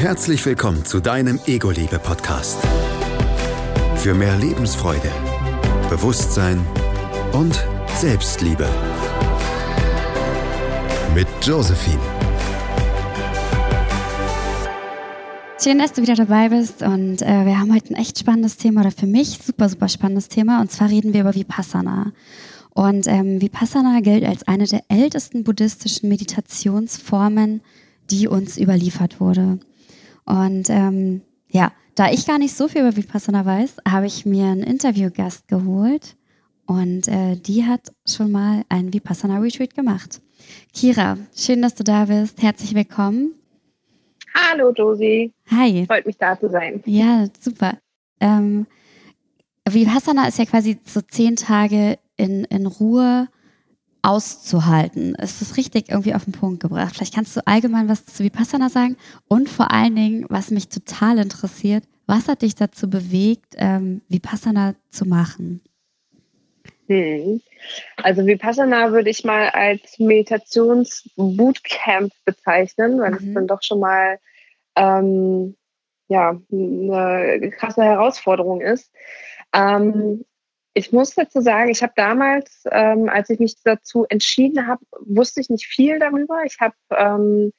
Herzlich willkommen zu deinem Ego-Liebe-Podcast. Für mehr Lebensfreude, Bewusstsein und Selbstliebe. Mit Josephine. Schön, dass du wieder dabei bist und äh, wir haben heute ein echt spannendes Thema oder für mich super, super spannendes Thema und zwar reden wir über Vipassana. Und ähm, Vipassana gilt als eine der ältesten buddhistischen Meditationsformen, die uns überliefert wurde. Und ähm, ja, da ich gar nicht so viel über Vipassana weiß, habe ich mir einen Interviewgast geholt und äh, die hat schon mal einen Vipassana Retreat gemacht. Kira, schön, dass du da bist. Herzlich willkommen. Hallo Josie. Hi. Freut mich da zu sein. Ja, super. Ähm, Vipassana ist ja quasi so zehn Tage in, in Ruhe auszuhalten. Es ist richtig irgendwie auf den Punkt gebracht. Vielleicht kannst du allgemein was zu Vipassana sagen und vor allen Dingen, was mich total interessiert, was hat dich dazu bewegt, ähm, Vipassana zu machen? Hm. Also Vipassana würde ich mal als Meditations-Bootcamp bezeichnen, weil es mhm. dann doch schon mal ähm, ja, eine krasse Herausforderung ist. Ähm, ich muss dazu sagen, ich habe damals, ähm, als ich mich dazu entschieden habe, wusste ich nicht viel darüber. Ich habe ähm,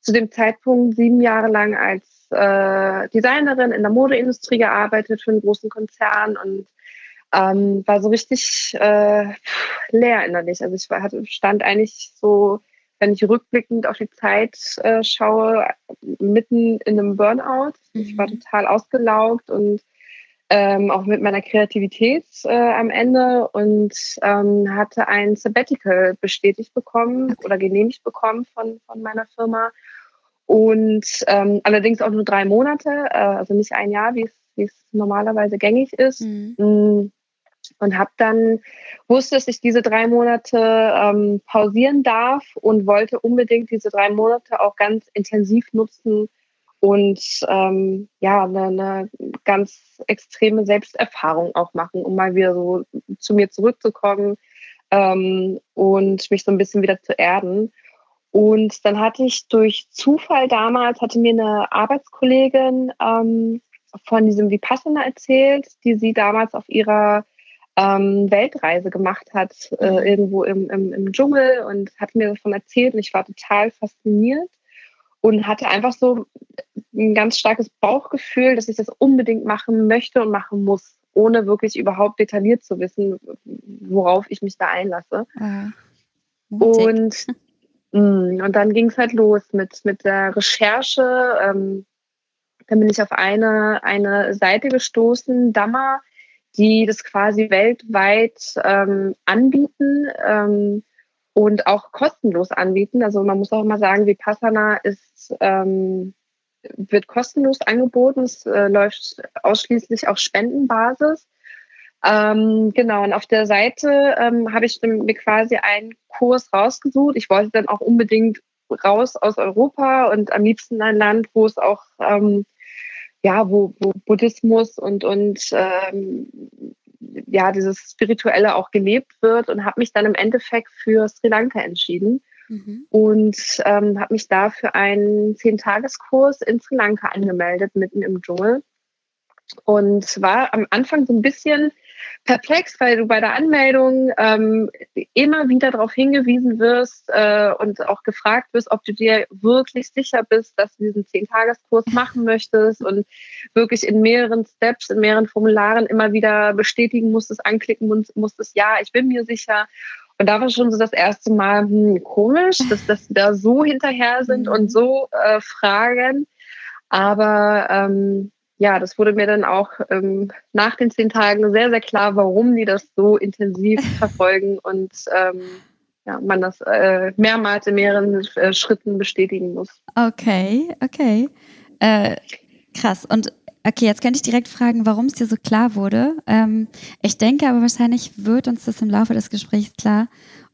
zu dem Zeitpunkt sieben Jahre lang als äh, Designerin in der Modeindustrie gearbeitet für einen großen Konzern und ähm, war so richtig äh, leer innerlich. Also ich war, stand eigentlich so, wenn ich rückblickend auf die Zeit äh, schaue, mitten in einem Burnout. Ich war mhm. total ausgelaugt und ähm, auch mit meiner Kreativität äh, am Ende und ähm, hatte ein Sabbatical bestätigt bekommen oder genehmigt bekommen von, von meiner Firma. Und ähm, allerdings auch nur drei Monate, äh, also nicht ein Jahr, wie es normalerweise gängig ist. Mhm. Mm. Und habe dann wusste, dass ich diese drei Monate ähm, pausieren darf und wollte unbedingt diese drei Monate auch ganz intensiv nutzen, und ähm, ja, eine, eine ganz extreme Selbsterfahrung auch machen, um mal wieder so zu mir zurückzukommen ähm, und mich so ein bisschen wieder zu erden. Und dann hatte ich durch Zufall damals, hatte mir eine Arbeitskollegin ähm, von diesem Vipassana erzählt, die sie damals auf ihrer ähm, Weltreise gemacht hat, äh, mhm. irgendwo im, im, im Dschungel und hat mir davon erzählt und ich war total fasziniert und hatte einfach so ein ganz starkes Bauchgefühl, dass ich das unbedingt machen möchte und machen muss, ohne wirklich überhaupt detailliert zu wissen, worauf ich mich da einlasse. Ah, und, mm, und dann ging es halt los mit, mit der Recherche. Ähm, dann bin ich auf eine, eine Seite gestoßen, Dammer, die das quasi weltweit ähm, anbieten. Ähm, und auch kostenlos anbieten. Also man muss auch mal sagen, Vipassana ist, ähm, wird kostenlos angeboten. Es äh, läuft ausschließlich auf Spendenbasis. Ähm, genau, und auf der Seite ähm, habe ich mir quasi einen Kurs rausgesucht. Ich wollte dann auch unbedingt raus aus Europa und am liebsten ein Land, wo es auch ähm, ja, wo, wo Buddhismus und, und ähm, ja, dieses Spirituelle auch gelebt wird und habe mich dann im Endeffekt für Sri Lanka entschieden mhm. und ähm, habe mich da für einen Zehn-Tageskurs in Sri Lanka angemeldet, mitten im Dschungel. Und war am Anfang so ein bisschen perplex, weil du bei der Anmeldung ähm, immer wieder darauf hingewiesen wirst äh, und auch gefragt wirst, ob du dir wirklich sicher bist, dass du diesen Zehn-Tageskurs machen möchtest und wirklich in mehreren Steps, in mehreren Formularen immer wieder bestätigen musstest, anklicken musstest, ja, ich bin mir sicher. Und da war schon so das erste Mal hm, komisch, dass, dass da so hinterher sind und so äh, fragen. Aber ähm, ja, das wurde mir dann auch ähm, nach den zehn Tagen sehr, sehr klar, warum die das so intensiv verfolgen und ähm, ja, man das äh, mehrmals in mehreren äh, Schritten bestätigen muss. Okay, okay. Äh, krass. Und okay, jetzt könnte ich direkt fragen, warum es dir so klar wurde. Ähm, ich denke aber wahrscheinlich wird uns das im Laufe des Gesprächs klar.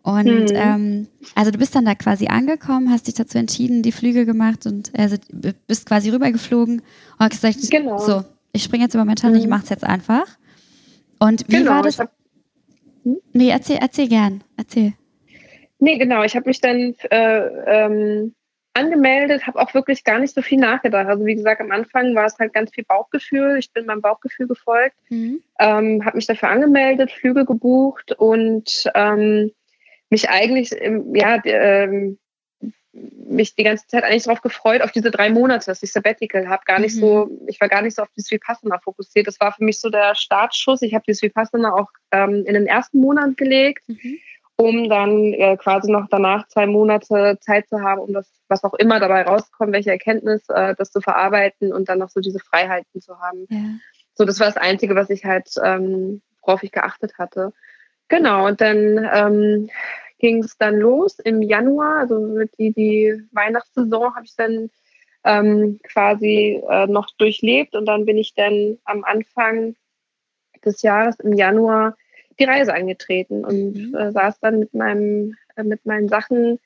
Und hm. ähm, also du bist dann da quasi angekommen, hast dich dazu entschieden, die Flüge gemacht und also bist quasi rübergeflogen und hast gesagt, genau. so, ich springe jetzt über meinen Schatten, hm. ich mach's jetzt einfach. Und wie genau, war das? Hab, hm? Nee, erzähl, erzähl gern, erzähl. Nee, genau, ich habe mich dann äh, ähm, angemeldet, habe auch wirklich gar nicht so viel nachgedacht. Also wie gesagt, am Anfang war es halt ganz viel Bauchgefühl. Ich bin meinem Bauchgefühl gefolgt, mhm. ähm, habe mich dafür angemeldet, Flüge gebucht und ähm, mich eigentlich, ja, ähm, mich die ganze Zeit eigentlich darauf gefreut, auf diese drei Monate, dass ich Sabbatical habe. Gar nicht mhm. so, ich war gar nicht so auf dieses Vipassana fokussiert. Das war für mich so der Startschuss. Ich habe dieses Vipassana auch ähm, in den ersten Monat gelegt. Mhm um dann äh, quasi noch danach zwei Monate Zeit zu haben, um das, was auch immer dabei rauskommt, welche Erkenntnis, äh, das zu verarbeiten und dann noch so diese Freiheiten zu haben. Ja. So, das war das Einzige, was ich halt, ähm, worauf ich geachtet hatte. Genau, und dann ähm, ging es dann los im Januar, also die, die Weihnachtssaison habe ich dann ähm, quasi äh, noch durchlebt und dann bin ich dann am Anfang des Jahres im Januar die Reise angetreten und mhm. äh, saß dann mit meinem, äh, mit meinen Sachen,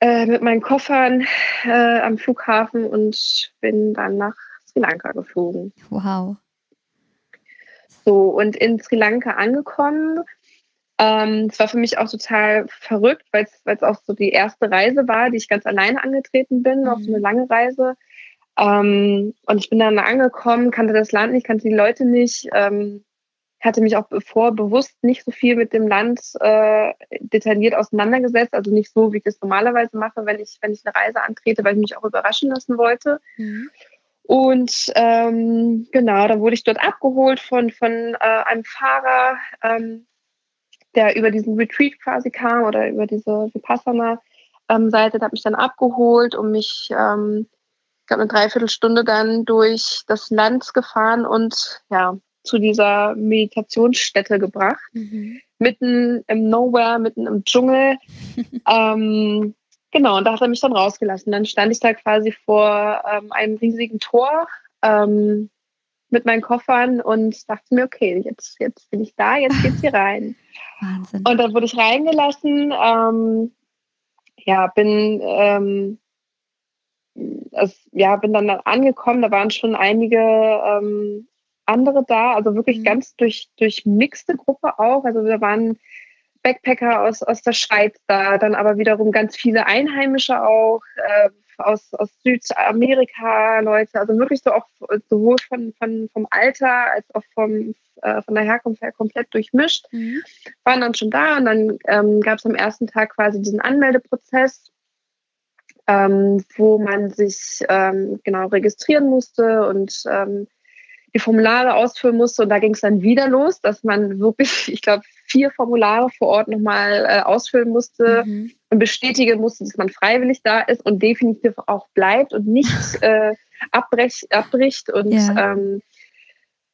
äh, mit meinen Koffern äh, am Flughafen und bin dann nach Sri Lanka geflogen. Wow. So, und in Sri Lanka angekommen. Ähm, es war für mich auch total verrückt, weil es auch so die erste Reise war, die ich ganz alleine angetreten bin, mhm. auch so eine lange Reise. Ähm, und ich bin dann angekommen, kannte das Land nicht, kannte die Leute nicht. Ähm, hatte mich auch bevor bewusst nicht so viel mit dem Land äh, detailliert auseinandergesetzt, also nicht so, wie ich das normalerweise mache, wenn ich, wenn ich eine Reise antrete, weil ich mich auch überraschen lassen wollte. Mhm. Und ähm, genau, dann wurde ich dort abgeholt von, von äh, einem Fahrer, ähm, der über diesen Retreat quasi kam oder über diese Vipassana-Seite, ähm, der hat mich dann abgeholt und mich, ähm, ich glaube, eine Dreiviertelstunde dann durch das Land gefahren und ja, zu dieser Meditationsstätte gebracht. Mhm. Mitten im Nowhere, mitten im Dschungel. ähm, genau, und da hat er mich dann rausgelassen. Dann stand ich da quasi vor ähm, einem riesigen Tor ähm, mit meinen Koffern und dachte mir, okay, jetzt, jetzt bin ich da, jetzt geht's hier rein. Wahnsinn. Und dann wurde ich reingelassen. Ähm, ja, bin ähm, also, ja, bin dann angekommen, da waren schon einige ähm, andere da, also wirklich mhm. ganz durch, durchmixte Gruppe auch. Also da waren Backpacker aus, aus der Schweiz da, dann aber wiederum ganz viele Einheimische auch, äh, aus, aus Südamerika Leute, also wirklich so auch sowohl von, von, vom Alter als auch vom, äh, von der Herkunft her komplett durchmischt. Mhm. Waren dann schon da und dann ähm, gab es am ersten Tag quasi diesen Anmeldeprozess, ähm, wo man sich ähm, genau registrieren musste und ähm, die Formulare ausfüllen musste. Und da ging es dann wieder los, dass man wirklich, ich glaube, vier Formulare vor Ort nochmal äh, ausfüllen musste mhm. und bestätigen musste, dass man freiwillig da ist und definitiv auch bleibt und nicht äh, abbrech, abbricht. Und ja. ähm,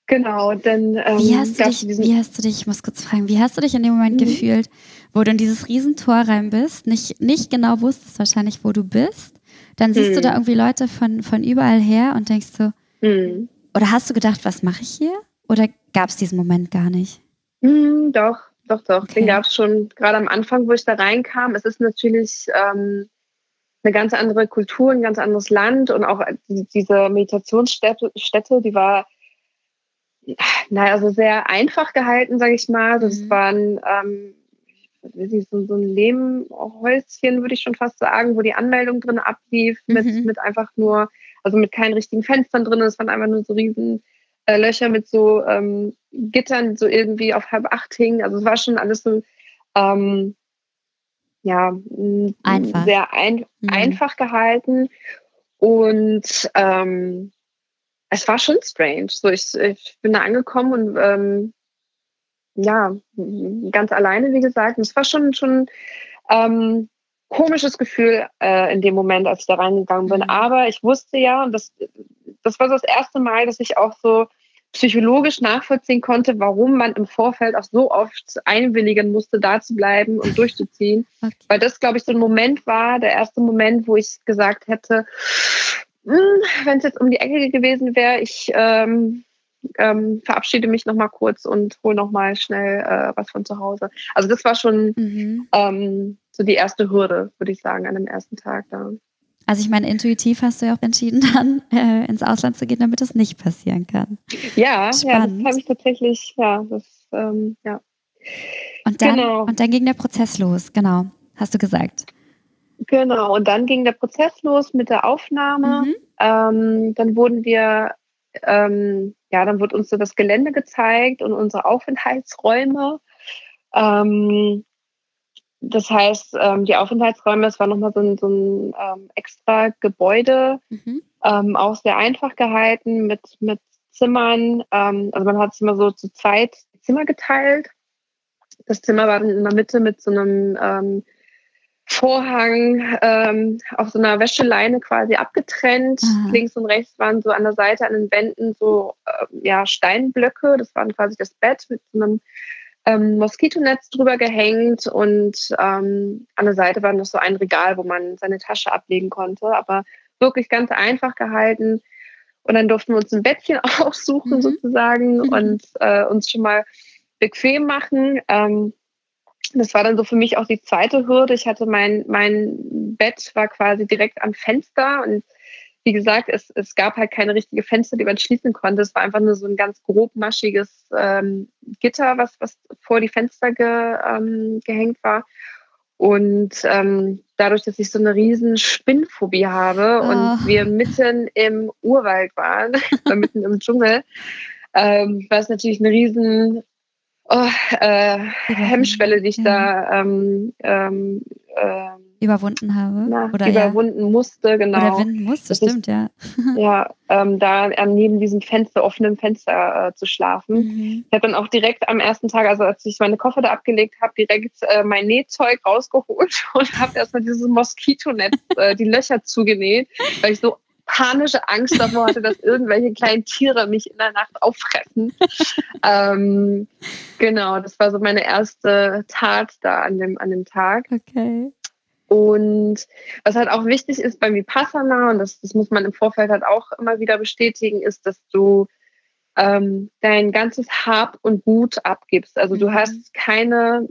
genau, dann ähm, wie, hast du dich, wie hast du dich, ich muss kurz fragen, wie hast du dich in dem Moment mhm. gefühlt, wo du in dieses Riesentor rein bist, nicht, nicht genau wusstest wahrscheinlich, wo du bist? Dann siehst mhm. du da irgendwie Leute von, von überall her und denkst so, mhm. Oder hast du gedacht, was mache ich hier? Oder gab es diesen Moment gar nicht? Mm, doch, doch, doch. Okay. Den gab es schon gerade am Anfang, wo ich da reinkam. Es ist natürlich ähm, eine ganz andere Kultur, ein ganz anderes Land und auch die, diese Meditationsstätte, Stätte, die war naja, also sehr einfach gehalten, sage ich mal. Das mhm. waren ähm, so, so ein Lehmhäuschen, würde ich schon fast sagen, wo die Anmeldung drin ablief, mhm. mit, mit einfach nur also mit keinen richtigen Fenstern drin. Es waren einfach nur so riesen äh, Löcher mit so ähm, Gittern, so irgendwie auf halb acht hingen. Also es war schon alles so, ähm, ja, einfach. sehr ein, mhm. einfach gehalten. Und ähm, es war schon strange. So, ich, ich bin da angekommen und ähm, ja, ganz alleine, wie gesagt. Und es war schon, schon ähm, komisches Gefühl äh, in dem Moment, als ich da reingegangen bin. Mhm. Aber ich wusste ja, und das, das war so das erste Mal, dass ich auch so psychologisch nachvollziehen konnte, warum man im Vorfeld auch so oft einwilligen musste, da zu bleiben und durchzuziehen. Okay. Weil das, glaube ich, so ein Moment war, der erste Moment, wo ich gesagt hätte, hm, wenn es jetzt um die Ecke gewesen wäre, ich ähm, ähm, verabschiede mich noch mal kurz und hole noch mal schnell äh, was von zu Hause. Also das war schon mhm. ähm, so die erste Hürde, würde ich sagen, an dem ersten Tag da. Also ich meine, intuitiv hast du ja auch entschieden, dann äh, ins Ausland zu gehen, damit das nicht passieren kann. Ja, Spannend. ja, das habe ich tatsächlich, ja, das, ähm, ja. Und dann, genau. und dann ging der Prozess los, genau, hast du gesagt. Genau, und dann ging der Prozess los mit der Aufnahme. Mhm. Ähm, dann wurden wir, ähm, ja, dann wurde uns so das Gelände gezeigt und unsere Aufenthaltsräume. Ähm, das heißt, ähm, die Aufenthaltsräume, es war nochmal so ein, so ein ähm, extra Gebäude, mhm. ähm, auch sehr einfach gehalten mit, mit Zimmern. Ähm, also man hat es immer so zu zweit Zimmer geteilt. Das Zimmer war in der Mitte mit so einem ähm, Vorhang ähm, auf so einer Wäscheleine quasi abgetrennt. Aha. Links und rechts waren so an der Seite an den Wänden so äh, ja, Steinblöcke. Das waren quasi das Bett mit so einem ähm, Moskitonetz drüber gehängt und ähm, an der Seite war noch so ein Regal, wo man seine Tasche ablegen konnte, aber wirklich ganz einfach gehalten. Und dann durften wir uns ein Bettchen aussuchen mhm. sozusagen mhm. und äh, uns schon mal bequem machen. Ähm, das war dann so für mich auch die zweite Hürde. Ich hatte mein, mein Bett war quasi direkt am Fenster und wie gesagt, es, es gab halt keine richtige Fenster, die man schließen konnte. Es war einfach nur so ein ganz grobmaschiges ähm, Gitter, was, was vor die Fenster ge, ähm, gehängt war. Und ähm, dadurch, dass ich so eine riesen Spinnphobie habe oh. und wir mitten im Urwald waren, mitten im Dschungel, ähm, war es natürlich eine riesen oh, äh, Hemmschwelle, die ich ja. da ähm, ähm, ähm überwunden habe. Na, oder überwunden ja. musste, genau. Oder winden musste, das stimmt, ist, ja. ja, ähm, da neben diesem Fenster, offenen Fenster äh, zu schlafen. Mhm. Ich habe dann auch direkt am ersten Tag, also als ich meine Koffer da abgelegt habe, direkt äh, mein Nähzeug rausgeholt und habe erstmal dieses Moskitonetz, äh, die Löcher zugenäht, weil ich so panische Angst davor hatte, dass irgendwelche kleinen Tiere mich in der Nacht auffressen. ähm, genau, das war so meine erste Tat da an dem, an dem Tag. Okay. Und was halt auch wichtig ist beim Vipassana, und das, das muss man im Vorfeld halt auch immer wieder bestätigen, ist, dass du ähm, dein ganzes Hab und Gut abgibst. Also du mhm. hast keine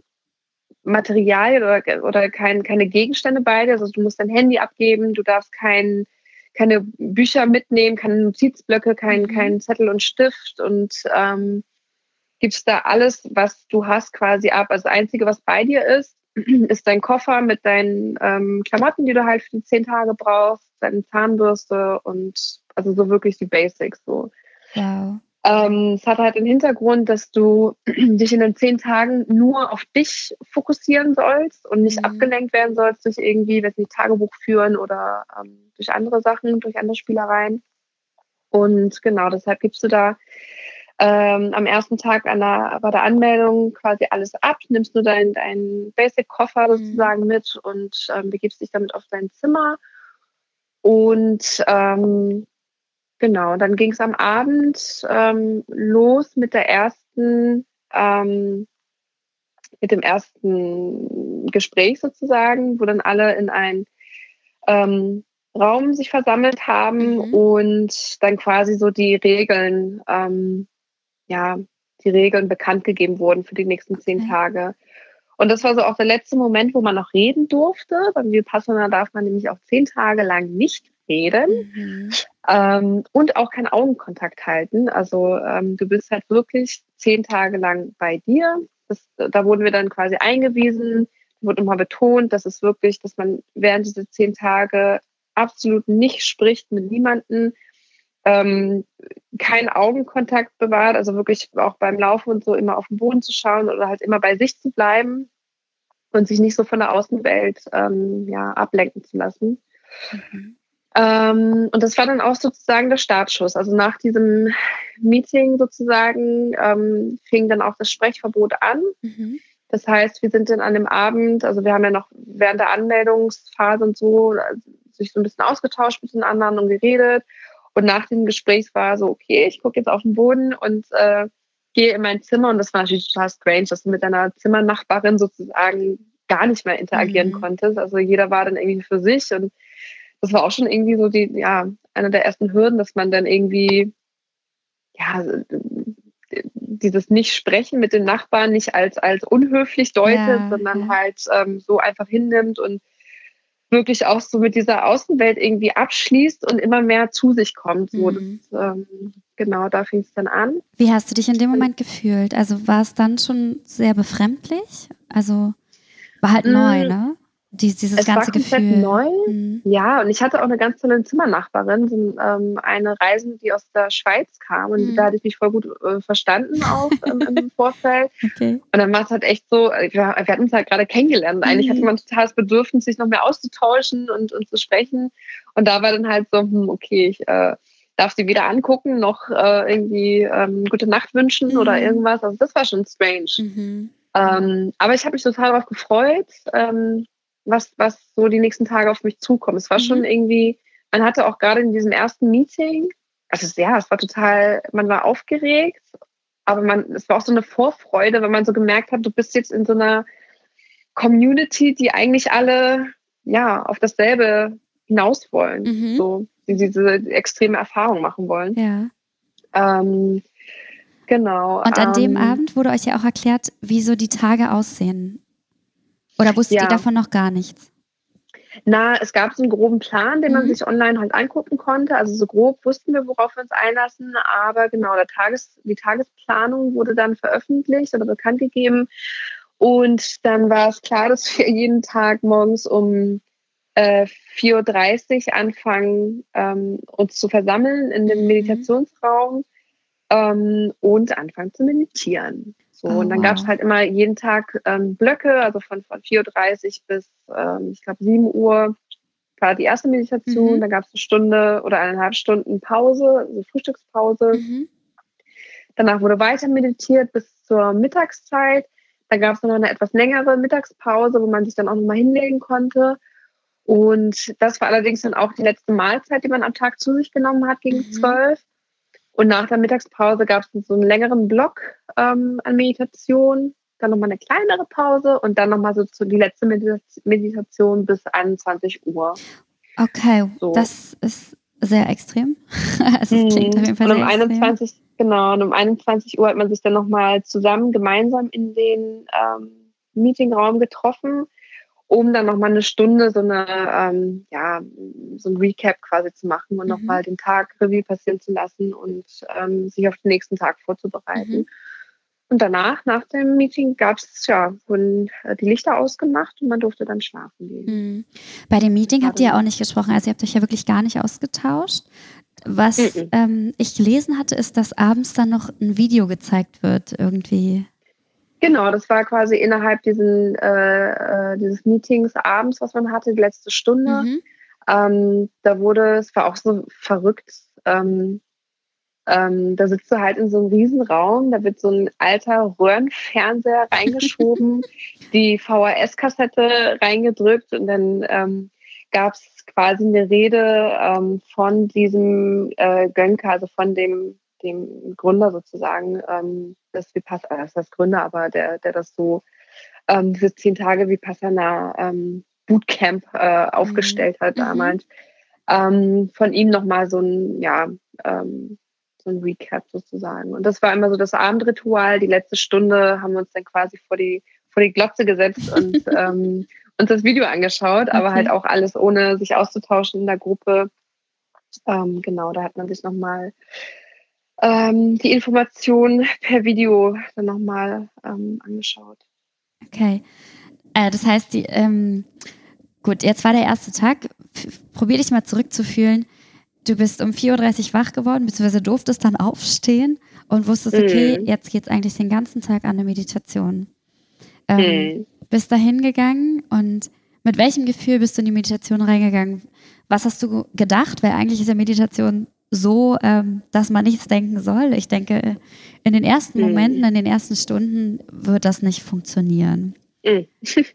Materialien oder, oder kein, keine Gegenstände bei dir. Also du musst dein Handy abgeben, du darfst kein, keine Bücher mitnehmen, keine Notizblöcke, kein, mhm. kein Zettel und Stift und ähm, gibst da alles, was du hast, quasi ab. Also das Einzige, was bei dir ist, ist dein Koffer mit deinen ähm, Klamotten, die du halt für die zehn Tage brauchst, deine Zahnbürste und also so wirklich die Basics so. Wow. Ähm, es hat halt den Hintergrund, dass du dich in den zehn Tagen nur auf dich fokussieren sollst und nicht mhm. abgelenkt werden sollst durch irgendwie, wenn sie Tagebuch führen oder ähm, durch andere Sachen, durch andere Spielereien. Und genau, deshalb gibst du da ähm, am ersten Tag der, bei der Anmeldung quasi alles ab, nimmst nur deinen dein Basic-Koffer mhm. sozusagen mit und ähm, begibst dich damit auf dein Zimmer. Und ähm, genau, dann ging es am Abend ähm, los mit der ersten, ähm, mit dem ersten Gespräch sozusagen, wo dann alle in ein ähm, Raum sich versammelt haben mhm. und dann quasi so die Regeln ähm, ja, die Regeln bekannt gegeben wurden für die nächsten zehn okay. Tage. Und das war so auch der letzte Moment, wo man noch reden durfte. Beim Vipassana darf man nämlich auch zehn Tage lang nicht reden mhm. Ähm, und auch keinen Augenkontakt halten. Also ähm, du bist halt wirklich zehn Tage lang bei dir. Das, da wurden wir dann quasi eingewiesen, wurde immer betont, dass es wirklich, dass man während dieser zehn Tage absolut nicht spricht mit niemandem, ähm, keinen Augenkontakt bewahrt, also wirklich auch beim Laufen und so immer auf den Boden zu schauen oder halt immer bei sich zu bleiben und sich nicht so von der Außenwelt ähm, ja, ablenken zu lassen. Mhm. Ähm, und das war dann auch sozusagen der Startschuss. Also nach diesem Meeting sozusagen ähm, fing dann auch das Sprechverbot an. Mhm. Das heißt, wir sind dann an dem Abend, also wir haben ja noch während der Anmeldungsphase und so also sich so ein bisschen ausgetauscht mit den anderen und geredet. Und nach dem Gespräch war so, okay, ich gucke jetzt auf den Boden und äh, gehe in mein Zimmer. Und das war natürlich total strange, dass du mit deiner Zimmernachbarin sozusagen gar nicht mehr interagieren mhm. konntest. Also jeder war dann irgendwie für sich. Und das war auch schon irgendwie so die, ja, eine der ersten Hürden, dass man dann irgendwie, ja, dieses Nicht-Sprechen mit den Nachbarn nicht als, als unhöflich deutet, ja, sondern ja. halt ähm, so einfach hinnimmt und wirklich auch so mit dieser Außenwelt irgendwie abschließt und immer mehr zu sich kommt. So, mhm. das, ähm, genau, da fing es dann an. Wie hast du dich in dem Moment gefühlt? Also war es dann schon sehr befremdlich? Also war halt mhm. neu, ne? Dies, dieses es ganze war komplett Gefühl. neu. Mhm. Ja, und ich hatte auch eine ganz tolle Zimmernachbarin, so, ähm, eine Reisende, die aus der Schweiz kam. Und Mhm. da hatte ich mich voll gut äh, verstanden auch ähm, im Vorfeld. Okay. Und dann war es halt echt so, wir, wir hatten uns halt gerade kennengelernt. Eigentlich Mhm. hatte man total das Bedürfnis, sich noch mehr auszutauschen und, und zu sprechen. Und da war dann halt so, hm, okay, ich äh, darf sie weder angucken, noch äh, irgendwie ähm, gute Nacht wünschen Mhm. oder irgendwas. Also das war schon strange. Mhm. Ähm, aber ich habe mich total darauf gefreut, ähm, was, was so die nächsten Tage auf mich zukommt. Es war Mhm. schon irgendwie, man hatte auch gerade in diesem ersten Meeting, also ja, es war total, man war aufgeregt, aber man, es war auch so eine Vorfreude, weil man so gemerkt hat, du bist jetzt in so einer Community, die eigentlich alle ja auf dasselbe hinaus wollen, Mhm. so die diese extreme Erfahrung machen wollen. Ja. Ähm, genau. Und an dem ähm, Abend wurde euch ja auch erklärt, wie so die Tage aussehen. Oder wusstet Ja. ihr davon noch gar nichts? Na, es gab so einen groben Plan, den man Mhm. sich online halt angucken konnte. Also so grob wussten wir, worauf wir uns einlassen. Aber genau, der Tages, die Tagesplanung wurde dann veröffentlicht oder bekannt gegeben. Und dann war es klar, dass wir jeden Tag morgens um äh, 4.30 Uhr anfangen, ähm, uns zu versammeln in dem Mhm. Meditationsraum ähm, und anfangen zu meditieren. So, Oh, und dann wow. gab es halt immer jeden Tag ähm, Blöcke, also von, von 4.30 Uhr bis, ähm, ich glaube, 7 Uhr war die erste Meditation. Mhm. Dann gab es eine Stunde oder eineinhalb Stunden Pause, also Frühstückspause. Mhm. Danach wurde weiter meditiert bis zur Mittagszeit. Da gab es noch eine etwas längere Mittagspause, wo man sich dann auch nochmal hinlegen konnte. Und das war allerdings dann auch die letzte Mahlzeit, die man am Tag zu sich genommen hat, gegen Mhm. Und nach der Mittagspause gab es so einen längeren Block ähm, an Meditation, dann nochmal eine kleinere Pause und dann nochmal so zu die letzte Medita Meditation bis 21 Uhr. Okay, So. das ist sehr extrem. also es klingt auf jeden Fall und um sehr extrem. 21, genau, und um 21 Uhr hat man sich dann nochmal zusammen gemeinsam in den ähm, Meetingraum getroffen, um dann nochmal eine Stunde so eine, ähm, ja, so ein Recap quasi zu machen und Mhm. nochmal den Tag Revue passieren zu lassen und ähm, sich auf den nächsten Tag vorzubereiten. Mhm. Und danach, nach dem Meeting, gab es, ja, wurden äh, die Lichter ausgemacht und man durfte dann schlafen gehen. Mhm. Bei dem Meeting habt ihr ja Warte. auch nicht gesprochen, also ihr habt euch ja wirklich gar nicht ausgetauscht. Was ähm, ich gelesen hatte, ist, dass abends dann noch ein Video gezeigt wird, irgendwie. Genau, das war quasi innerhalb diesen, äh, äh, dieses Meetings abends, was man hatte, die letzte Stunde. Mhm. Ähm, da wurde, es war auch so verrückt, ähm, ähm, da sitzt du halt in so einem Riesenraum, da wird so ein alter Röhrenfernseher reingeschoben, die VHS-Kassette reingedrückt und dann ähm, gab es quasi eine Rede ähm, von diesem äh, Gönke, also von dem, dem Gründer sozusagen ähm, des Vipassana, das heißt Gründer, aber der, der das so, ähm, diese zehn Tage Vipassana ähm, Bootcamp äh, aufgestellt hat Mhm. damals. Ähm, von ihm nochmal so ein, ja, ähm, so ein Recap sozusagen. Und das war immer so das Abendritual. Die letzte Stunde haben wir uns dann quasi vor die, vor die Glotze gesetzt und ähm, uns das Video angeschaut, aber Okay. halt auch alles ohne sich auszutauschen in der Gruppe. Ähm, genau, da hat man sich nochmal ähm, die Information per Video dann nochmal ähm, angeschaut. Okay. Äh, das heißt, die, ähm, gut, jetzt war der erste Tag. Probier dich mal zurückzufühlen. Du bist um 4.30 Uhr wach geworden, beziehungsweise durftest dann aufstehen und wusstest, okay, Mhm. jetzt geht's eigentlich den ganzen Tag an eine Meditation. Ähm, Mhm. Bist da hingegangen und mit welchem Gefühl bist du in die Meditation reingegangen? Was hast du gedacht? Weil eigentlich ist ja Meditation so, ähm, dass man nichts denken soll. Ich denke, in den ersten Mhm. Momenten, in den ersten Stunden wird das nicht funktionieren. Mhm.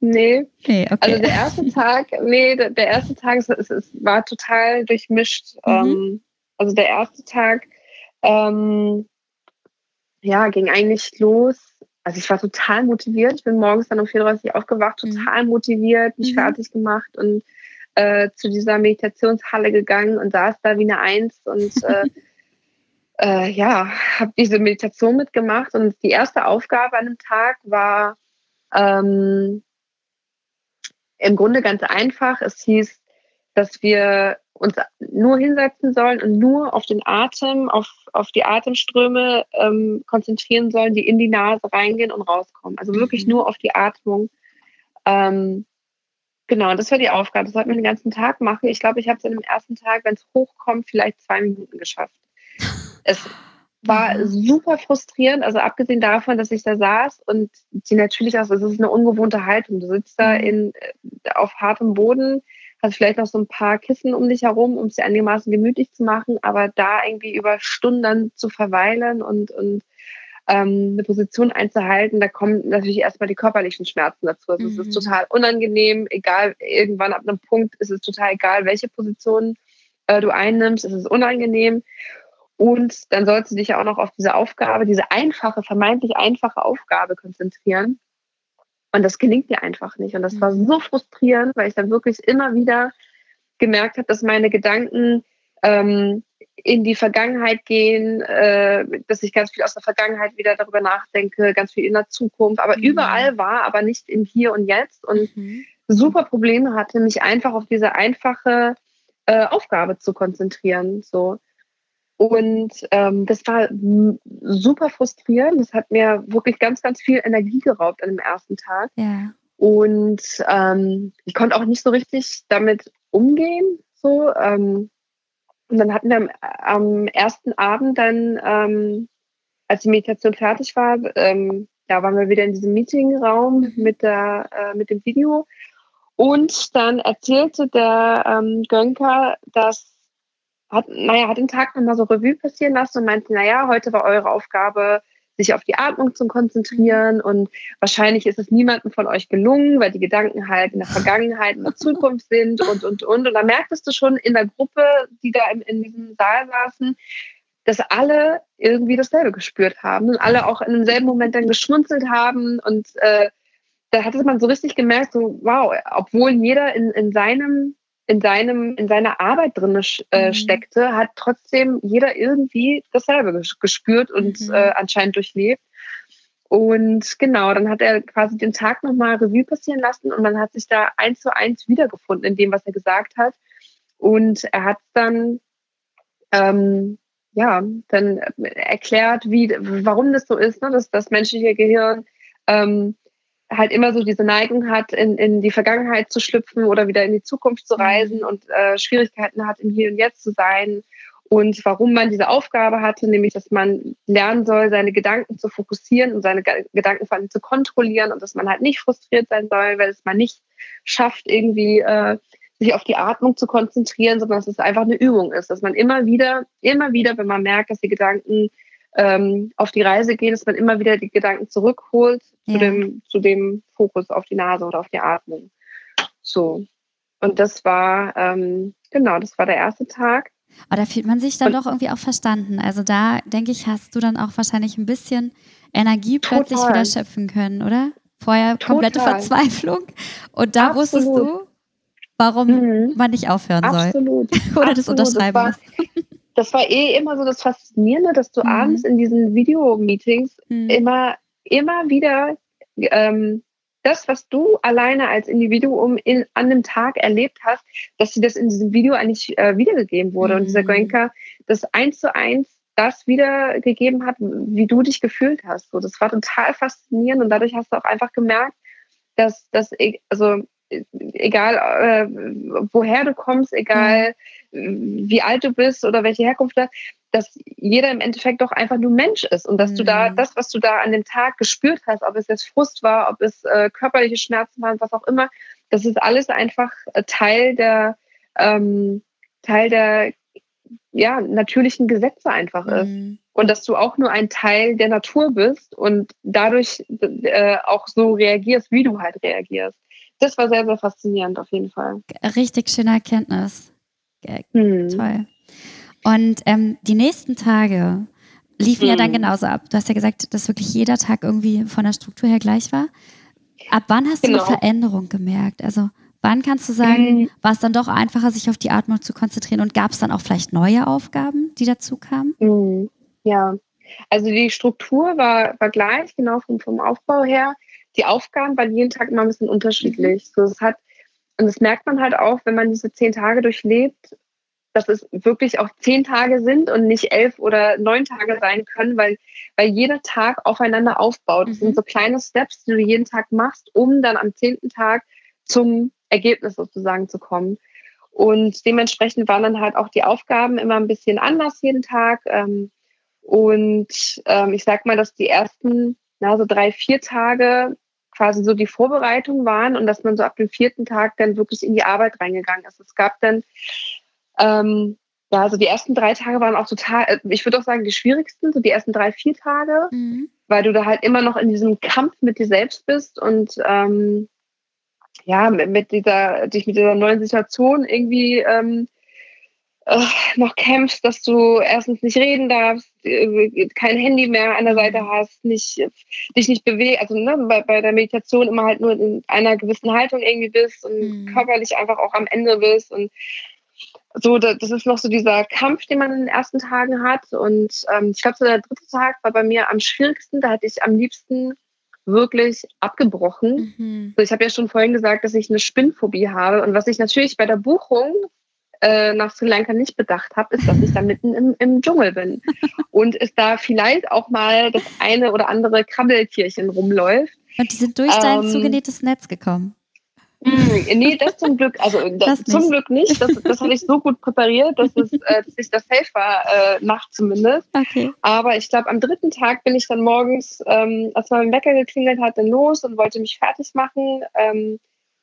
nee, Nee, okay. Also der erste Tag, nee, der, erste Tag es, es, war total durchmischt. Mhm. Ähm, also der erste Tag, ähm, ja, ging eigentlich los. Also ich war total motiviert. Ich bin morgens dann um 4.30 Uhr aufgewacht, Mhm. total motiviert, mich Mhm. fertig gemacht und äh, zu dieser Meditationshalle gegangen und saß da wie eine Eins und äh, äh, ja, habe diese Meditation mitgemacht. Und die erste Aufgabe an dem Tag war ähm, im Grunde ganz einfach. Es hieß, dass wir uns nur hinsetzen sollen und nur auf den Atem, auf, auf die Atemströme ähm, konzentrieren sollen, die in die Nase reingehen und rauskommen. Also wirklich Mhm. nur auf die Atmung. Ähm, Genau, das war die Aufgabe. Das sollten wir den ganzen Tag machen. Ich glaube, ich habe es an dem ersten Tag, wenn es hochkommt, vielleicht zwei Minuten geschafft. Es war super frustrierend, also abgesehen davon, dass ich da saß und die natürlich auch, es ist eine ungewohnte Haltung. Du sitzt da mhm. in, äh, auf hartem Boden, hast vielleicht noch so ein paar Kissen um dich herum, um es dir einigermaßen gemütlich zu machen, aber da irgendwie über Stunden zu verweilen und, und ähm, eine Position einzuhalten, da kommen natürlich erstmal die körperlichen Schmerzen dazu. Also mhm. es ist mhm. total unangenehm, egal, irgendwann ab einem Punkt ist es total egal, welche Position äh, du einnimmst, es ist unangenehm. Und dann sollst du dich auch noch auf diese Aufgabe, diese einfache, vermeintlich einfache Aufgabe konzentrieren. Und das gelingt dir einfach nicht. Und das war mhm. so frustrierend, weil ich dann wirklich immer wieder gemerkt habe, dass meine Gedanken ähm, in die Vergangenheit gehen, äh, dass ich ganz viel aus der Vergangenheit wieder darüber nachdenke, ganz viel in der Zukunft, aber mhm. überall war, aber nicht im Hier und Jetzt und mhm. super Probleme hatte, mich einfach auf diese einfache äh, Aufgabe zu konzentrieren. So. Und ähm, das war super frustrierend. Das hat mir wirklich ganz, ganz viel Energie geraubt an dem ersten Tag. Ja. Und ähm, ich konnte auch nicht so richtig damit umgehen. So, ähm, und dann hatten wir am, am ersten Abend dann, ähm, als die Meditation fertig war, ähm, da waren wir wieder in diesem Meetingraum mhm. mit, der, äh, mit dem Video. Und dann erzählte der ähm, Gönker, dass hat, naja, hat den Tag nochmal so Revue passieren lassen und meinte, naja, heute war eure Aufgabe, sich auf die Atmung zu konzentrieren und wahrscheinlich ist es niemandem von euch gelungen, weil die Gedanken halt in der Vergangenheit, in der Zukunft sind und, und, und. Und da merktest du schon in der Gruppe, die da in, in diesem Saal saßen, dass alle irgendwie dasselbe gespürt haben und alle auch in demselben Moment dann geschmunzelt haben und äh, da hatte man so richtig gemerkt, so wow, obwohl jeder in, in seinem in seinem, in seiner Arbeit drin äh, mhm. steckte, hat trotzdem jeder irgendwie dasselbe gespürt und mhm. äh, anscheinend durchlebt. Und genau, dann hat er quasi den Tag nochmal Revue passieren lassen und man hat sich da eins zu eins wiedergefunden in dem, was er gesagt hat. Und er hat dann, ähm, ja, dann erklärt, wie, warum das so ist, ne, dass das menschliche Gehirn ähm, halt immer so diese Neigung hat, in, in die Vergangenheit zu schlüpfen oder wieder in die Zukunft zu reisen mhm. und äh, Schwierigkeiten hat, im Hier und Jetzt zu sein. Und warum man diese Aufgabe hatte, nämlich, dass man lernen soll, seine Gedanken zu fokussieren und seine Gedanken vor allem zu kontrollieren und dass man halt nicht frustriert sein soll, weil es man nicht schafft, irgendwie äh, sich auf die Atmung zu konzentrieren, sondern dass es einfach eine Übung ist, dass man immer wieder, immer wieder, wenn man merkt, dass die Gedanken ähm, auf die Reise gehen, dass man immer wieder die Gedanken zurückholt ja. zu, dem, zu dem Fokus auf die Nase oder auf die Atmung. So. Und das war, ähm, genau, das war der erste Tag. Aber da fühlt man sich dann Und, doch irgendwie auch verstanden. Also da, denke ich, hast du dann auch wahrscheinlich ein bisschen Energie plötzlich total. wieder schöpfen können, oder? Vorher komplette total. Verzweiflung. Und da Absolut. wusstest du, warum mhm. man nicht aufhören soll. Absolut. oder das unterschreiben das war, das war eh immer so das Faszinierende, dass du mhm. abends in diesen Videomeetings mhm. immer, immer wieder ähm, das, was du alleine als Individuum in, an dem Tag erlebt hast, dass dir das in diesem Video eigentlich äh, wiedergegeben wurde. Mhm. Und dieser mhm. Grenker das eins zu eins das wiedergegeben hat, wie du dich gefühlt hast. So, das war total faszinierend und dadurch hast du auch einfach gemerkt, dass das, e, also egal äh, woher du kommst, egal mhm. Wie alt du bist oder welche Herkunft du hast, dass jeder im Endeffekt doch einfach nur Mensch ist und dass mhm. du da mhm. das, was du da an dem Tag gespürt hast, ob es jetzt Frust war, ob es äh, körperliche Schmerzen waren, was auch immer, das ist alles einfach äh, Teil der ähm, Teil der ja, natürlichen Gesetze einfach ist. Mhm. Und dass du auch nur ein Teil der Natur bist und dadurch äh, auch so reagierst, wie du halt reagierst das war sehr, sehr faszinierend auf jeden Fall. Richtig schöne Erkenntnis. Hm. Toll. Und ähm, die nächsten Tage liefen hm. ja dann hm. genauso ab. Du hast ja gesagt, dass wirklich jeder Tag irgendwie von der Struktur her gleich war. Ab wann hast genau. du eine Veränderung gemerkt? Also wann kannst du sagen, hm. war es dann doch einfacher, sich auf die Atmung zu konzentrieren und gab es dann auch vielleicht neue Aufgaben, die dazu kamen? Hm. Ja, also die Struktur war, war gleich, genau vom, vom Aufbau her die Aufgaben waren jeden Tag immer ein bisschen unterschiedlich. Mhm. So, es hat, und das merkt man halt auch, wenn man diese zehn Tage durchlebt, dass es wirklich auch zehn Tage sind und nicht elf oder neun Tage sein können, weil, weil jeder Tag aufeinander aufbaut. Das sind mhm. so kleine Steps, die du jeden Tag machst, um dann am zehnten Tag zum Ergebnis sozusagen zu kommen. Und dementsprechend waren dann halt auch die Aufgaben immer ein bisschen anders jeden Tag. Ähm, und ähm, ich sag mal, dass die ersten, na, so drei, vier Tage quasi so die Vorbereitung waren und dass man so ab dem vierten Tag dann wirklich in die Arbeit reingegangen ist. Es gab dann, ähm, ja, also die ersten drei Tage waren auch total, äh, ich würde auch sagen, die schwierigsten, so die ersten drei, vier Tage, mhm. weil du da halt immer noch in diesem Kampf mit dir selbst bist und ähm, ja, mit, mit dieser, dich mit dieser neuen Situation irgendwie ähm, äh, noch kämpfst, dass du erstens nicht reden darfst, äh, kein Handy mehr an der Seite hast, nicht, dich nicht bewegst, also ne, bei, bei der Meditation immer halt nur in einer gewissen Haltung irgendwie bist und mhm. körperlich einfach auch am Ende bist und so, das ist noch so dieser Kampf, den man in den ersten Tagen hat. Und ähm, ich glaube, so der dritte Tag war bei mir am schwierigsten. Da hatte ich am liebsten wirklich abgebrochen. Mhm. ich habe ja schon vorhin gesagt, dass ich eine Spinnphobie habe. Und was ich natürlich bei der Buchung äh, nach Sri Lanka nicht bedacht habe, ist, dass ich da mitten im, im Dschungel bin. Und es da vielleicht auch mal das eine oder andere Krabbeltierchen rumläuft. Und die sind durch dein ähm, zugenähtes Netz gekommen. Mm, nee, das zum Glück, also das, das zum Glück nicht. Das, das hatte ich so gut präpariert, dass, es, äh, dass ich das safe war, äh, Nacht zumindest. Okay. Aber ich glaube, am dritten Tag bin ich dann morgens, ähm, als mein Wecker geklingelt hat, dann los und wollte mich fertig machen. Ähm,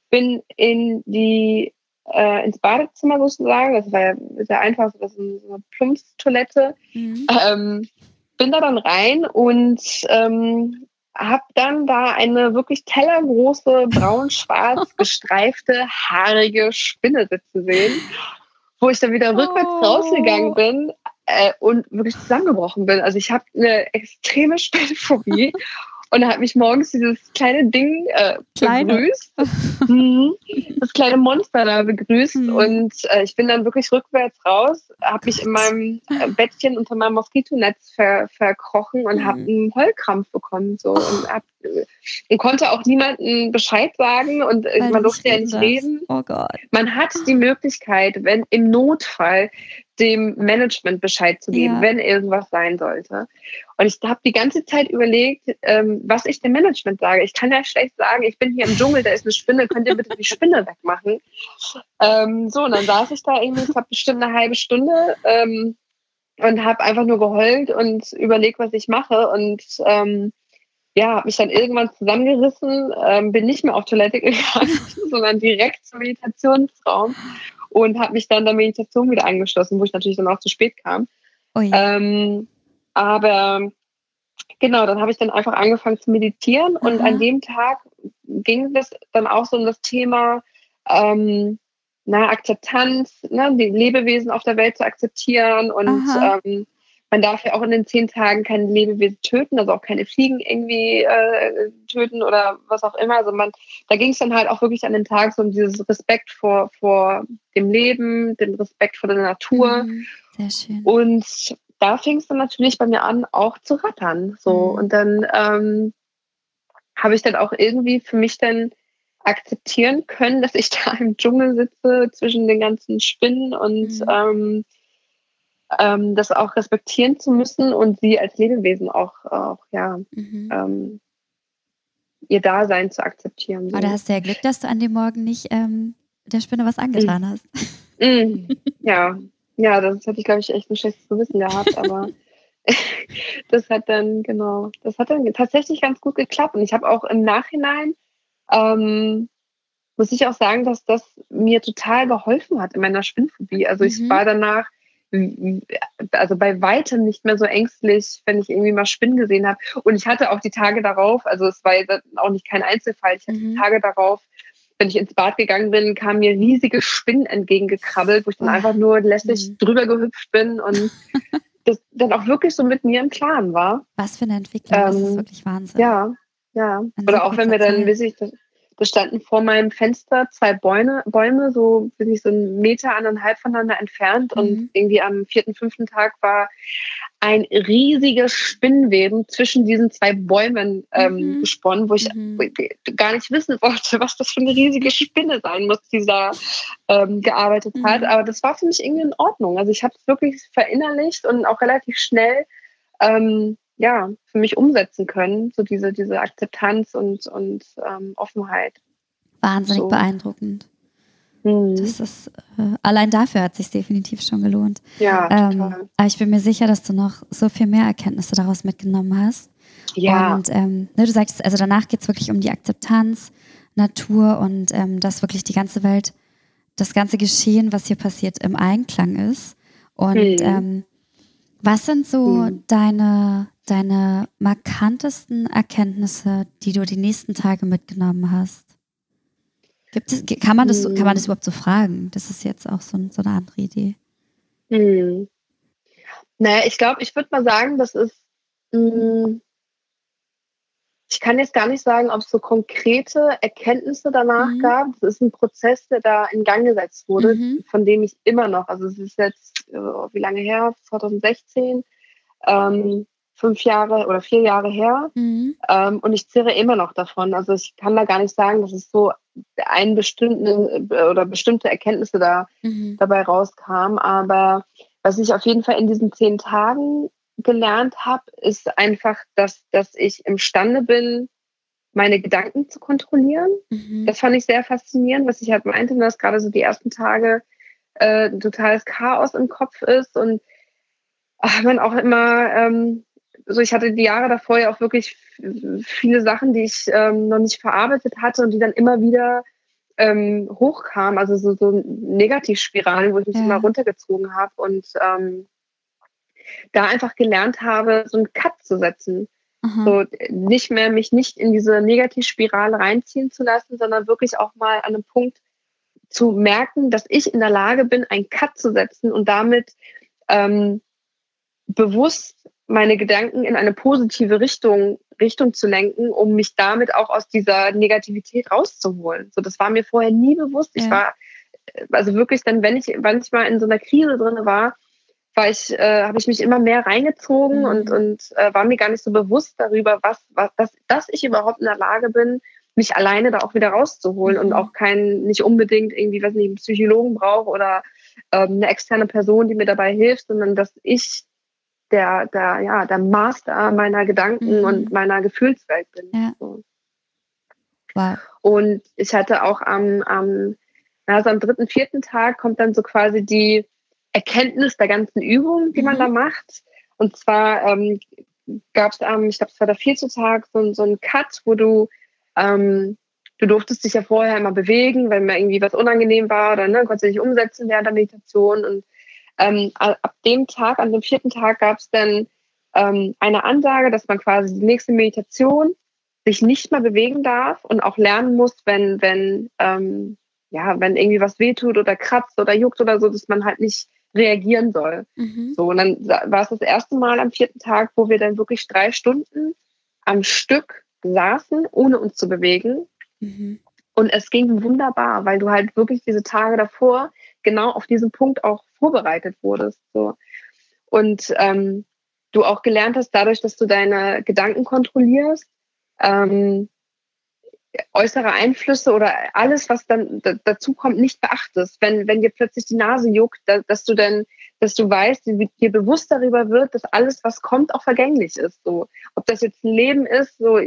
bin in die äh, ins Badezimmer sozusagen. Das war ja sehr einfach, das ist so eine Plumpstoilette. Mhm. Ähm, bin da dann rein und ähm, habe dann da eine wirklich tellergroße, braun-schwarz gestreifte, haarige Spinne sitzen sehen, wo ich dann wieder rückwärts oh. rausgegangen bin äh, und wirklich zusammengebrochen bin. Also ich habe eine extreme Spinnenphobie und er hat mich morgens dieses kleine Ding äh, begrüßt. Mhm. das kleine Monster da begrüßt. Mhm. Und äh, ich bin dann wirklich rückwärts raus, habe mich in meinem äh, Bettchen unter meinem Moskitonetz ver verkrochen und mhm. habe einen Heulkrampf bekommen. So, und, hab, und konnte auch niemandem Bescheid sagen und äh, man durfte ja nicht reden. Oh Gott. Man hat die Möglichkeit, wenn im Notfall dem Management Bescheid zu geben, ja. wenn irgendwas sein sollte. Und ich habe die ganze Zeit überlegt, ähm, was ich dem Management sage. Ich kann ja schlecht sagen, ich bin hier im Dschungel, da ist eine Spinne, könnt ihr bitte die Spinne wegmachen? Ähm, so, und dann saß ich da irgendwie, ich habe bestimmt eine halbe Stunde ähm, und habe einfach nur geheult und überlegt, was ich mache. Und ähm, ja, habe mich dann irgendwann zusammengerissen, ähm, bin nicht mehr auf Toilette gegangen, sondern direkt zum Meditationsraum und habe mich dann der Meditation wieder angeschlossen, wo ich natürlich dann auch zu spät kam. Oh ja. ähm, aber genau, dann habe ich dann einfach angefangen zu meditieren und Aha. an dem Tag ging es dann auch so um das Thema ähm, na, Akzeptanz, ne, die Lebewesen auf der Welt zu akzeptieren und ähm, man darf ja auch in den zehn Tagen keine Lebewesen töten, also auch keine Fliegen irgendwie äh, töten oder was auch immer. Also man, da ging es dann halt auch wirklich an den Tag so um dieses Respekt vor, vor dem Leben, den Respekt vor der Natur. Mhm, sehr schön. Und da fing es dann natürlich bei mir an, auch zu rattern. So. Mhm. Und dann ähm, habe ich dann auch irgendwie für mich dann akzeptieren können, dass ich da im Dschungel sitze zwischen den ganzen Spinnen und mhm. ähm, ähm, das auch respektieren zu müssen und sie als Lebewesen auch, auch ja, mhm. ähm, ihr Dasein zu akzeptieren. Aber da hast du ja Glück, dass du an dem Morgen nicht ähm, der Spinne was angetan mhm. hast. Mhm. Ja, ja, das hätte ich, glaube ich, echt ein schlechtes Gewissen gehabt, aber das hat dann, genau, das hat dann tatsächlich ganz gut geklappt. Und ich habe auch im Nachhinein, ähm, muss ich auch sagen, dass das mir total geholfen hat in meiner Spinnphobie. Also mhm. ich war danach also bei weitem nicht mehr so ängstlich, wenn ich irgendwie mal Spinnen gesehen habe. Und ich hatte auch die Tage darauf, also es war auch nicht kein Einzelfall, ich hatte mhm. die Tage darauf, wenn ich ins Bad gegangen bin, kamen mir riesige Spinnen entgegengekrabbelt, wo ich dann einfach nur lässig mhm. drüber gehüpft bin und das dann auch wirklich so mit mir im Klaren war. Was für eine Entwicklung, ähm, das ist ähm, wirklich Wahnsinn. Ja, ja. Oder auch wenn wir dann, wie sich das, da standen vor meinem Fenster zwei Bäume, Bäume so, ich so einen Meter, anderthalb voneinander entfernt. Mhm. Und irgendwie am vierten, fünften Tag war ein riesiges Spinnenweben zwischen diesen zwei Bäumen ähm, mhm. gesponnen, wo ich, mhm. wo ich, gar nicht wissen wollte, was das für eine riesige Spinne sein muss, die da ähm, gearbeitet mhm. hat. Aber das war für mich irgendwie in Ordnung. Also ich habe es wirklich verinnerlicht und auch relativ schnell ähm, ja, für mich umsetzen können, so diese, diese Akzeptanz und, und ähm, Offenheit. wahnsinnig so. beeindruckend. Mhm. Das ist, äh, allein dafür hat es sich definitiv schon gelohnt. Ja, ähm, aber ich bin mir sicher, dass du noch so viel mehr Erkenntnisse daraus mitgenommen hast. Ja. Und ähm, ne, du sagst, also danach geht es wirklich um die Akzeptanz, Natur und ähm, dass wirklich die ganze Welt, das ganze Geschehen, was hier passiert, im Einklang ist. Und mhm. Was sind so mhm. deine, deine markantesten Erkenntnisse, die du die nächsten Tage mitgenommen hast? Gibt es, kann, man das, kann man das überhaupt so fragen? Das ist jetzt auch so, so eine andere Idee. Hm. Naja, ich glaube, ich würde mal sagen, das ist, mh, hm, ich kann jetzt gar nicht sagen, ob es so konkrete Erkenntnisse danach mhm. gab. Das ist ein Prozess, der da in Gang gesetzt wurde, mhm. von dem ich immer noch, also es ist jetzt, äh, wie lange her? 2016. Ähm, fünf Jahre oder vier Jahre her mhm. ähm, und ich zehre immer noch davon. Also ich kann da gar nicht sagen, dass es so einen bestimmten äh, oder bestimmte Erkenntnisse da mhm. dabei rauskam. Aber was ich auf jeden Fall in diesen zehn Tagen gelernt habe, ist einfach, dass, dass ich imstande bin, meine Gedanken zu kontrollieren. Mhm. Das fand ich sehr faszinierend, was ich halt meinte, dass gerade so die ersten Tage äh, ein totales Chaos im Kopf ist und ach, man auch immer ähm, also ich hatte die Jahre davor ja auch wirklich viele Sachen, die ich ähm, noch nicht verarbeitet hatte und die dann immer wieder ähm, hochkamen, also so, so Negativspiralen, wo ich mich ja. immer runtergezogen habe und ähm, da einfach gelernt habe, so einen Cut zu setzen. Aha. So nicht mehr mich nicht in diese Negativspirale reinziehen zu lassen, sondern wirklich auch mal an einem Punkt zu merken, dass ich in der Lage bin, einen Cut zu setzen und damit ähm, bewusst meine Gedanken in eine positive Richtung, Richtung zu lenken, um mich damit auch aus dieser Negativität rauszuholen. So, das war mir vorher nie bewusst. Ja. Ich war, äh, also wirklich dann, wenn ich, wenn ich mal in so einer Krise drin war, war ich, äh, habe ich mich immer mehr reingezogen mhm. und, und äh, war mir gar nicht so bewusst darüber, was, was, dass, dass ich überhaupt in der Lage bin, mich alleine da auch wieder rauszuholen mhm. und auch keinen, nicht unbedingt irgendwie, was nicht, einen Psychologen brauche oder ähm, eine externe Person, die mir dabei hilft, sondern dass ich der, der, ja, der Master meiner Gedanken mhm. und meiner Gefühlswelt bin. Ja. So. Wow. Und ich hatte auch am, am, also am dritten, vierten Tag kommt dann so quasi die Erkenntnis der ganzen Übung, die mhm. man da macht. Und zwar ähm, gab es am, ich glaube, es war der vierte Tag, so, so einen Cut, wo du, ähm, du durftest dich ja vorher immer bewegen, weil mir irgendwie was unangenehm war oder ne, konntest dich umsetzen während der Meditation. Und ähm, ab dem Tag, an dem vierten Tag, gab es dann ähm, eine Ansage, dass man quasi die nächste Meditation sich nicht mehr bewegen darf und auch lernen muss, wenn, wenn, ähm, ja, wenn irgendwie was wehtut oder kratzt oder juckt oder so, dass man halt nicht reagieren soll. Mhm. So, und dann war es das erste Mal am vierten Tag, wo wir dann wirklich drei Stunden am Stück saßen, ohne uns zu bewegen. Mhm. Und es ging wunderbar, weil du halt wirklich diese Tage davor genau auf diesen Punkt auch vorbereitet wurdest. So. Und ähm, du auch gelernt hast, dadurch, dass du deine Gedanken kontrollierst, ähm, äußere Einflüsse oder alles, was dann dazu kommt, nicht beachtest. Wenn, wenn dir plötzlich die Nase juckt, da, dass du dann, dass du weißt, dir bewusst darüber wird, dass alles, was kommt, auch vergänglich ist. So, ob das jetzt ein Leben ist, so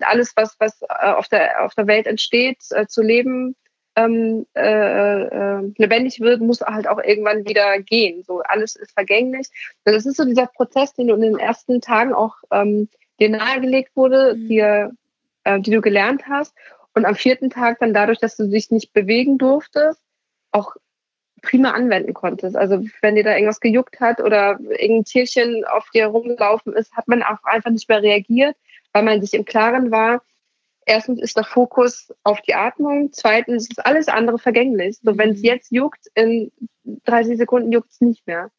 alles, was, was äh, auf der, auf der Welt entsteht, äh, zu leben, ähm, äh, äh, lebendig wird, muss halt auch irgendwann wieder gehen. So alles ist vergänglich. Und das ist so dieser Prozess, den du in den ersten Tagen auch ähm, dir nahegelegt wurde, mhm. dir, äh, die du gelernt hast. Und am vierten Tag dann dadurch, dass du dich nicht bewegen durftest, auch prima anwenden konntest. Also wenn dir da irgendwas gejuckt hat oder irgendein Tierchen auf dir rumgelaufen ist, hat man auch einfach nicht mehr reagiert, weil man sich im Klaren war, erstens ist der Fokus auf die Atmung, zweitens ist alles andere vergänglich. So, wenn es mhm. jetzt juckt, in 30 Sekunden juckt es nicht mehr.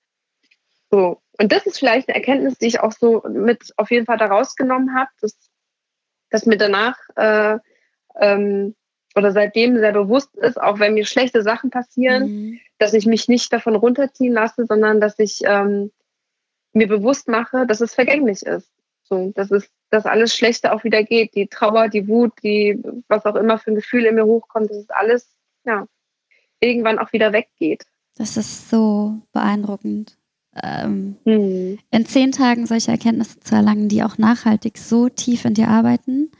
So. Und das ist vielleicht eine Erkenntnis, die ich auch so mit auf jeden Fall da rausgenommen habe, dass, dass mir danach äh, ähm, oder seitdem sehr bewusst ist, auch wenn mir schlechte Sachen passieren, mhm. dass ich mich nicht davon runterziehen lasse, sondern dass ich ähm, mir bewusst mache, dass es vergänglich ist. So, dass es, dass alles Schlechte auch wieder geht. Die Trauer, die Wut, die, was auch immer für ein Gefühl in mir hochkommt, dass es alles, ja, irgendwann auch wieder weggeht. Das ist so beeindruckend. Ähm, hm. In zehn Tagen solche Erkenntnisse zu erlangen, die auch nachhaltig so tief in dir arbeiten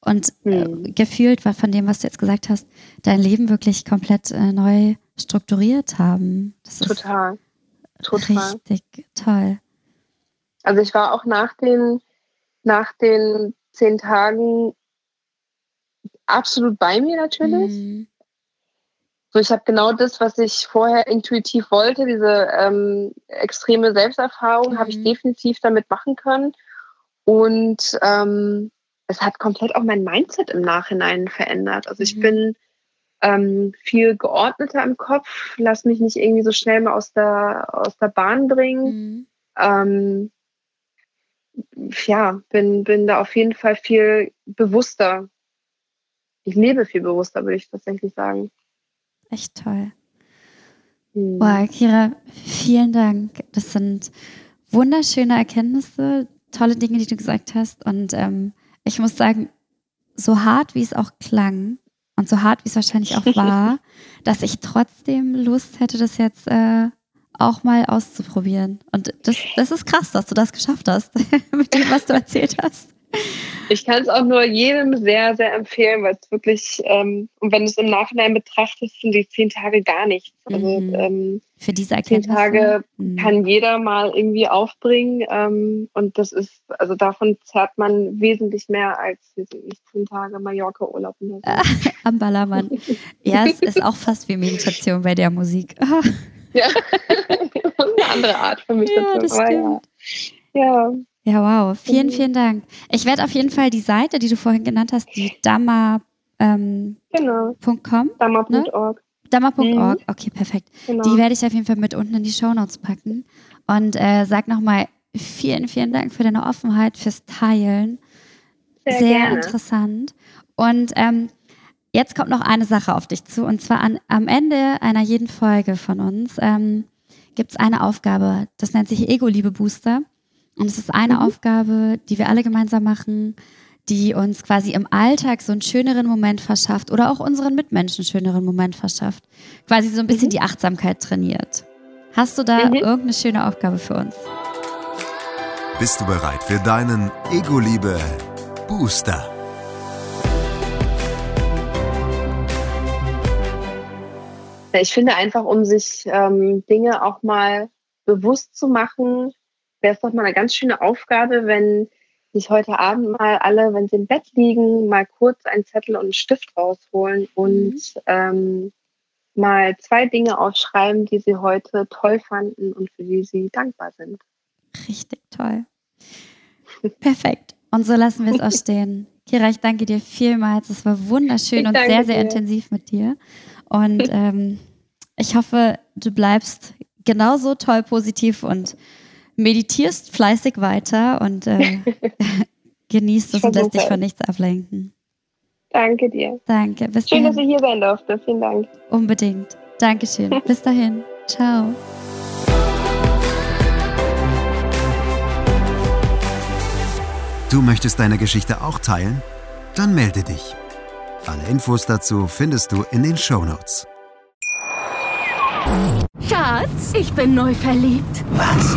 und äh, hm. gefühlt, war von dem, was du jetzt gesagt hast, dein Leben wirklich komplett äh, neu strukturiert haben. Das total. Total. Richtig toll. Also ich war auch nach den, nach den zehn Tagen absolut bei mir natürlich. Mhm. So, ich habe genau das, was ich vorher intuitiv wollte, diese ähm, extreme Selbsterfahrung, mhm. habe ich definitiv damit machen können. Und ähm, es hat komplett auch mein Mindset im Nachhinein verändert. Also ich mhm. bin ähm, viel geordneter im Kopf, lass mich nicht irgendwie so schnell mal aus der, aus der Bahn bringen. Mhm. Ähm, ja, bin, bin da auf jeden Fall viel bewusster. Ich lebe viel bewusster, würde ich tatsächlich sagen. Echt toll. Mhm. Boah, Kira, vielen Dank. Das sind wunderschöne Erkenntnisse, tolle Dinge, die du gesagt hast. Und ähm, ich muss sagen, so hart wie es auch klang und so hart wie es wahrscheinlich auch war, dass ich trotzdem Lust hätte, das jetzt äh, auch mal auszuprobieren. Und das, das ist krass, dass du das geschafft hast mit dem, was du erzählt hast. Ich kann es auch nur jedem sehr, sehr empfehlen, weil es wirklich, ähm, und wenn du es im Nachhinein betrachtest, sind die zehn Tage gar nichts. Also mhm. ähm, für diese Erkenntnisse. Zehn Tage mhm. kann jeder mal irgendwie aufbringen ähm, und das ist, also davon zerrt man wesentlich mehr als zehn Tage Mallorca-Urlaub. So. Am Ballermann. Ja, es ist auch fast wie Meditation bei der Musik. ja, eine andere Art für mich. Ja, das stimmt. ja. ja. Ja, wow. Vielen, mhm. vielen Dank. Ich werde auf jeden Fall die Seite, die du vorhin genannt hast, die damma.com. Ähm, genau. Damma.org. Ne? Damma.org, mhm. okay, perfekt. Genau. Die werde ich auf jeden Fall mit unten in die Shownotes packen. Und äh, sag nochmal vielen, vielen Dank für deine Offenheit, fürs Teilen. Sehr, Sehr interessant. Und ähm, jetzt kommt noch eine Sache auf dich zu. Und zwar an, am Ende einer jeden Folge von uns ähm, gibt es eine Aufgabe. Das nennt sich Ego-Liebe-Booster. Und es ist eine mhm. Aufgabe, die wir alle gemeinsam machen, die uns quasi im Alltag so einen schöneren Moment verschafft oder auch unseren Mitmenschen einen schöneren Moment verschafft. Quasi so ein bisschen mhm. die Achtsamkeit trainiert. Hast du da mhm. irgendeine schöne Aufgabe für uns? Bist du bereit für deinen Ego-Liebe Booster? Ich finde einfach, um sich ähm, Dinge auch mal bewusst zu machen, wäre es doch mal eine ganz schöne Aufgabe, wenn sich heute Abend mal alle, wenn sie im Bett liegen, mal kurz einen Zettel und einen Stift rausholen und mhm. ähm, mal zwei Dinge aufschreiben, die sie heute toll fanden und für die sie dankbar sind. Richtig toll. Perfekt. Und so lassen wir es auch stehen. Kira, ich danke dir vielmals. Es war wunderschön und sehr, sehr dir. intensiv mit dir. Und ähm, ich hoffe, du bleibst genauso toll positiv und meditierst fleißig weiter und äh, genießt es und lässt dich von nichts ablenken. Danke dir. Danke. Bis Schön, dahin. dass ich hier sein durfte. Vielen Dank. Unbedingt. Dankeschön. Bis dahin. Ciao. Du möchtest deine Geschichte auch teilen? Dann melde dich. Alle Infos dazu findest du in den Show Notes. Schatz, ich bin neu verliebt. Was?